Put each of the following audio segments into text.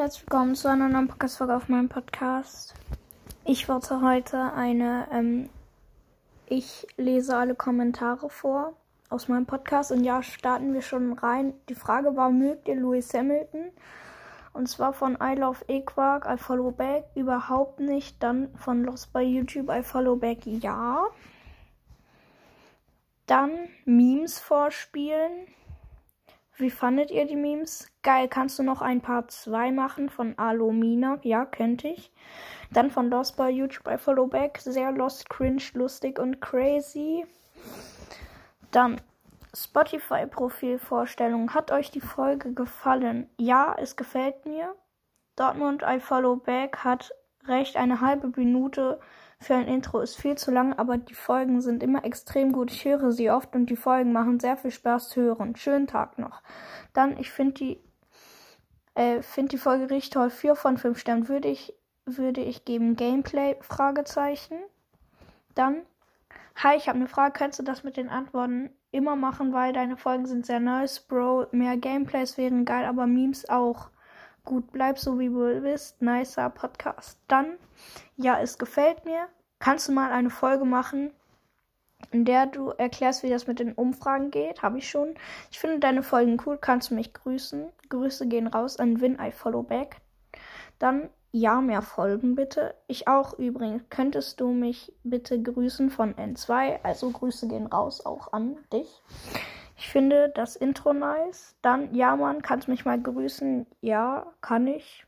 herzlich willkommen zu einer neuen Podcast-Folge auf meinem Podcast. Ich wollte heute eine, ähm, ich lese alle Kommentare vor aus meinem Podcast und ja, starten wir schon rein. Die Frage war, mögt ihr Lewis Hamilton? Und zwar von I Love Equark, I Follow Back, überhaupt nicht. Dann von Lost bei YouTube, I Follow Back, ja. Dann Memes vorspielen. Wie fandet ihr die Memes? Geil, kannst du noch ein Part 2 machen von Alomina? Ja, könnte ich. Dann von Lost bei YouTube bei Followback. Sehr lost, cringe, lustig und crazy. Dann Spotify-Profilvorstellung. Hat euch die Folge gefallen? Ja, es gefällt mir. Dortmund I Follow Back hat recht eine halbe Minute für ein Intro ist viel zu lang, aber die Folgen sind immer extrem gut. Ich höre sie oft und die Folgen machen sehr viel Spaß zu hören. Schönen Tag noch. Dann, ich finde die, äh, finde die Folge richtig toll. Vier von fünf Sternen würde ich, würde ich geben. Gameplay? Fragezeichen. Dann, hi, ich habe eine Frage. Könntest du das mit den Antworten immer machen, weil deine Folgen sind sehr nice, Bro. Mehr Gameplays wären geil, aber Memes auch. Gut, bleib so wie du bist. Nicer Podcast. Dann, ja, es gefällt mir. Kannst du mal eine Folge machen, in der du erklärst, wie das mit den Umfragen geht? Habe ich schon. Ich finde deine Folgen cool. Kannst du mich grüßen? Grüße gehen raus an Win I Follow Back. Dann, ja, mehr Folgen bitte. Ich auch übrigens. Könntest du mich bitte grüßen von N2? Also Grüße gehen raus auch an dich. Ich finde das Intro nice. Dann, ja, Mann, kannst mich mal grüßen? Ja, kann ich.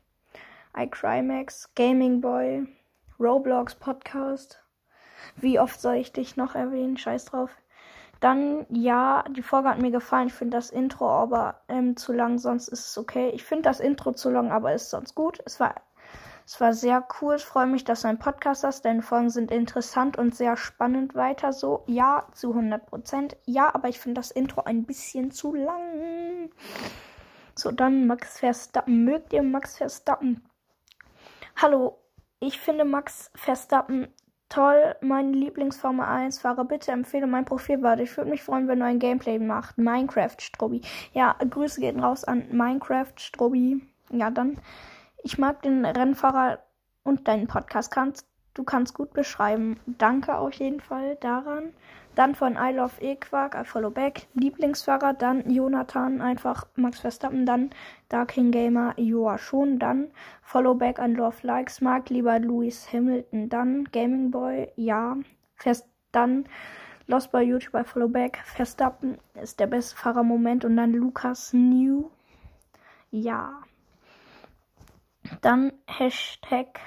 iCrymax, Gaming Boy, Roblox Podcast. Wie oft soll ich dich noch erwähnen? Scheiß drauf. Dann, ja, die Folge hat mir gefallen. Ich finde das Intro aber ähm, zu lang, sonst ist es okay. Ich finde das Intro zu lang, aber ist sonst gut. Es war es war sehr cool. Ich freue mich, dass du einen Podcast hast. Deine Folgen sind interessant und sehr spannend weiter so. Ja, zu 100 Prozent. Ja, aber ich finde das Intro ein bisschen zu lang. So, dann Max Verstappen. Mögt ihr Max Verstappen? Hallo, ich finde Max Verstappen toll. Mein Lieblingsformel 1 Fahrer. Bitte empfehle mein Profil weiter. Ich würde mich freuen, wenn du ein Gameplay machst. Minecraft Strobi. Ja, Grüße gehen raus an Minecraft Strobi. Ja, dann ich mag den Rennfahrer und deinen Podcast. Kannst, du kannst gut beschreiben. Danke auf jeden Fall daran. Dann von I Love E-Quark, I Follow Back, Lieblingsfahrer, dann Jonathan, einfach Max Verstappen, dann Darking Gamer, Joa schon, dann Follow Back an Love Likes, mag lieber Lewis Hamilton, dann Gaming Boy, ja, fest, dann Lost by YouTube, I Follow Back, Verstappen ist der beste Fahrer Moment und dann Lukas New, ja. Dann Hashtag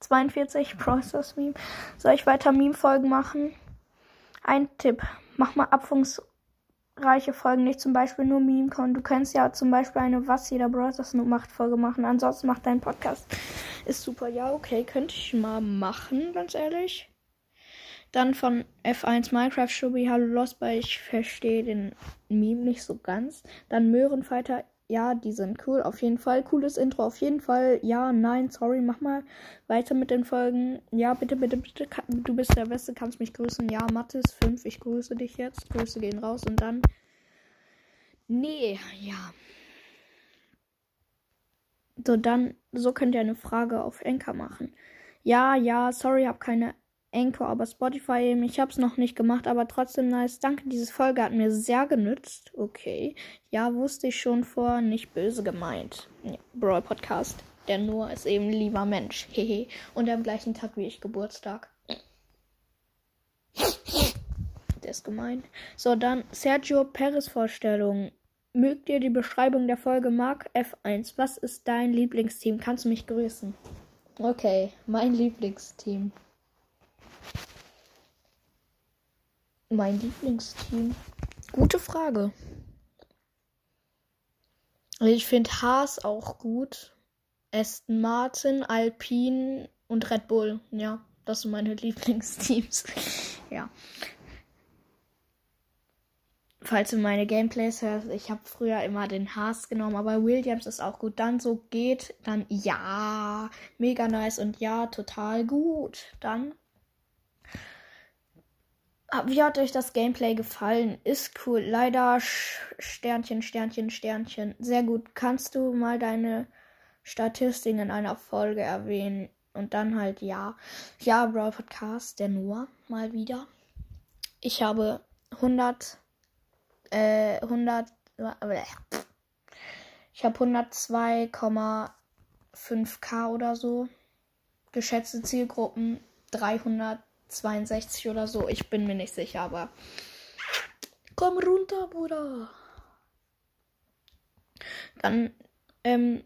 42 Process Meme. Soll ich weiter Meme-Folgen machen? Ein Tipp. Mach mal abwechslungsreiche Folgen, nicht zum Beispiel nur Meme-Con. Du kannst ja zum Beispiel eine Was jeder Brothers nur macht Folge machen. Ansonsten macht dein Podcast. Ist super. Ja, okay, könnte ich mal machen, ganz ehrlich. Dann von F1 Minecraft Shubi, hallo Lost, weil ich verstehe den Meme nicht so ganz. Dann Möhrenfighter ja, die sind cool, auf jeden Fall. Cooles Intro, auf jeden Fall. Ja, nein, sorry, mach mal weiter mit den Folgen. Ja, bitte, bitte, bitte. Du bist der Beste, kannst mich grüßen. Ja, Mathis 5, ich grüße dich jetzt. Grüße gehen raus und dann. Nee, ja. So, dann, so könnt ihr eine Frage auf Enker machen. Ja, ja, sorry, hab keine Anchor, aber Spotify eben. Ich habe es noch nicht gemacht, aber trotzdem nice. Danke, diese Folge hat mir sehr genützt. Okay. Ja, wusste ich schon vor, nicht böse gemeint. Ja, Brawl Podcast. Der nur ist eben lieber Mensch. Hehe. Und am gleichen Tag wie ich Geburtstag. Der ist gemein. So, dann Sergio Perez Vorstellung. Mögt ihr die Beschreibung der Folge Mark F1? Was ist dein Lieblingsteam? Kannst du mich grüßen? Okay, mein Lieblingsteam. Mein Lieblingsteam. Gute Frage. Ich finde Haas auch gut. Aston Martin, Alpine und Red Bull. Ja, das sind meine Lieblingsteams. ja. Falls du meine Gameplays hörst, ich habe früher immer den Haas genommen, aber Williams ist auch gut. Dann so geht, dann ja, mega nice und ja, total gut. Dann wie hat euch das Gameplay gefallen? Ist cool. Leider Sternchen, Sternchen, Sternchen. Sehr gut. Kannst du mal deine Statistiken in einer Folge erwähnen. Und dann halt ja. Ja, Brawl Podcast, der nur mal wieder. Ich habe 100, äh, 100, ich habe 102,5k oder so. Geschätzte Zielgruppen 362 oder so. Ich bin mir nicht sicher, aber komm runter, Bruder. Dann ähm,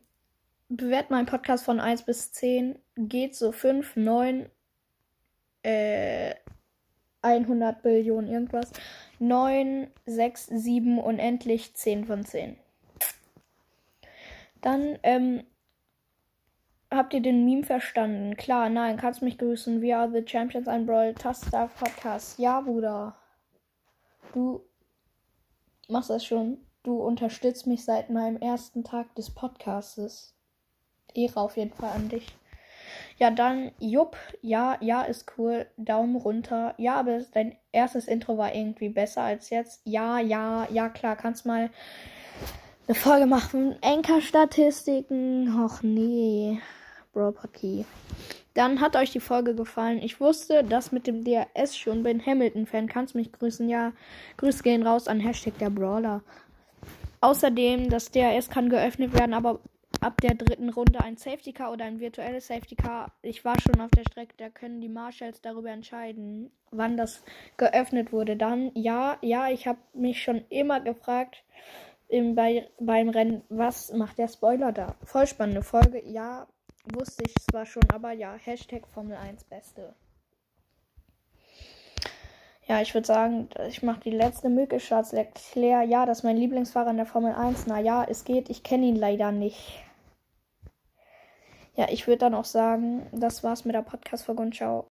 bewert meinen Podcast von 1 bis 10. Geht so 5, 9, äh, 100 Billionen irgendwas. 9, 6, 7 und endlich 10 von 10. Dann, ähm, habt ihr den Meme verstanden? Klar, nein, kannst mich grüßen. We are the Champions, ein Brawl Taster Podcast. Ja, Bruder. Du machst das schon. Du unterstützt mich seit meinem ersten Tag des Podcastes. Ehre auf jeden Fall an dich. Ja, dann, Jupp, ja, ja, ist cool. Daumen runter. Ja, aber dein erstes Intro war irgendwie besser als jetzt. Ja, ja, ja, klar, kannst mal eine Folge machen. Enker-Statistiken. Och nee. Bro Party. Dann hat euch die Folge gefallen. Ich wusste das mit dem DRS schon. Bin Hamilton-Fan. Kannst mich grüßen. Ja, Grüße gehen raus an Hashtag der Brawler. Außerdem, das DRS kann geöffnet werden, aber ab der dritten Runde ein Safety Car oder ein virtuelles Safety Car. Ich war schon auf der Strecke, da können die Marshalls darüber entscheiden, wann das geöffnet wurde. Dann, ja, ja, ich habe mich schon immer gefragt im, bei, beim Rennen, was macht der Spoiler da? Voll spannende Folge, ja, wusste ich zwar schon, aber ja, Hashtag Formel 1 Beste. Ja, ich würde sagen, ich mache die letzte Mücke, Charles Leclerc. Ja, das ist mein Lieblingsfahrer in der Formel 1. Na ja, es geht. Ich kenne ihn leider nicht. Ja, ich würde dann auch sagen, das war's mit der Podcast-Folge und ciao.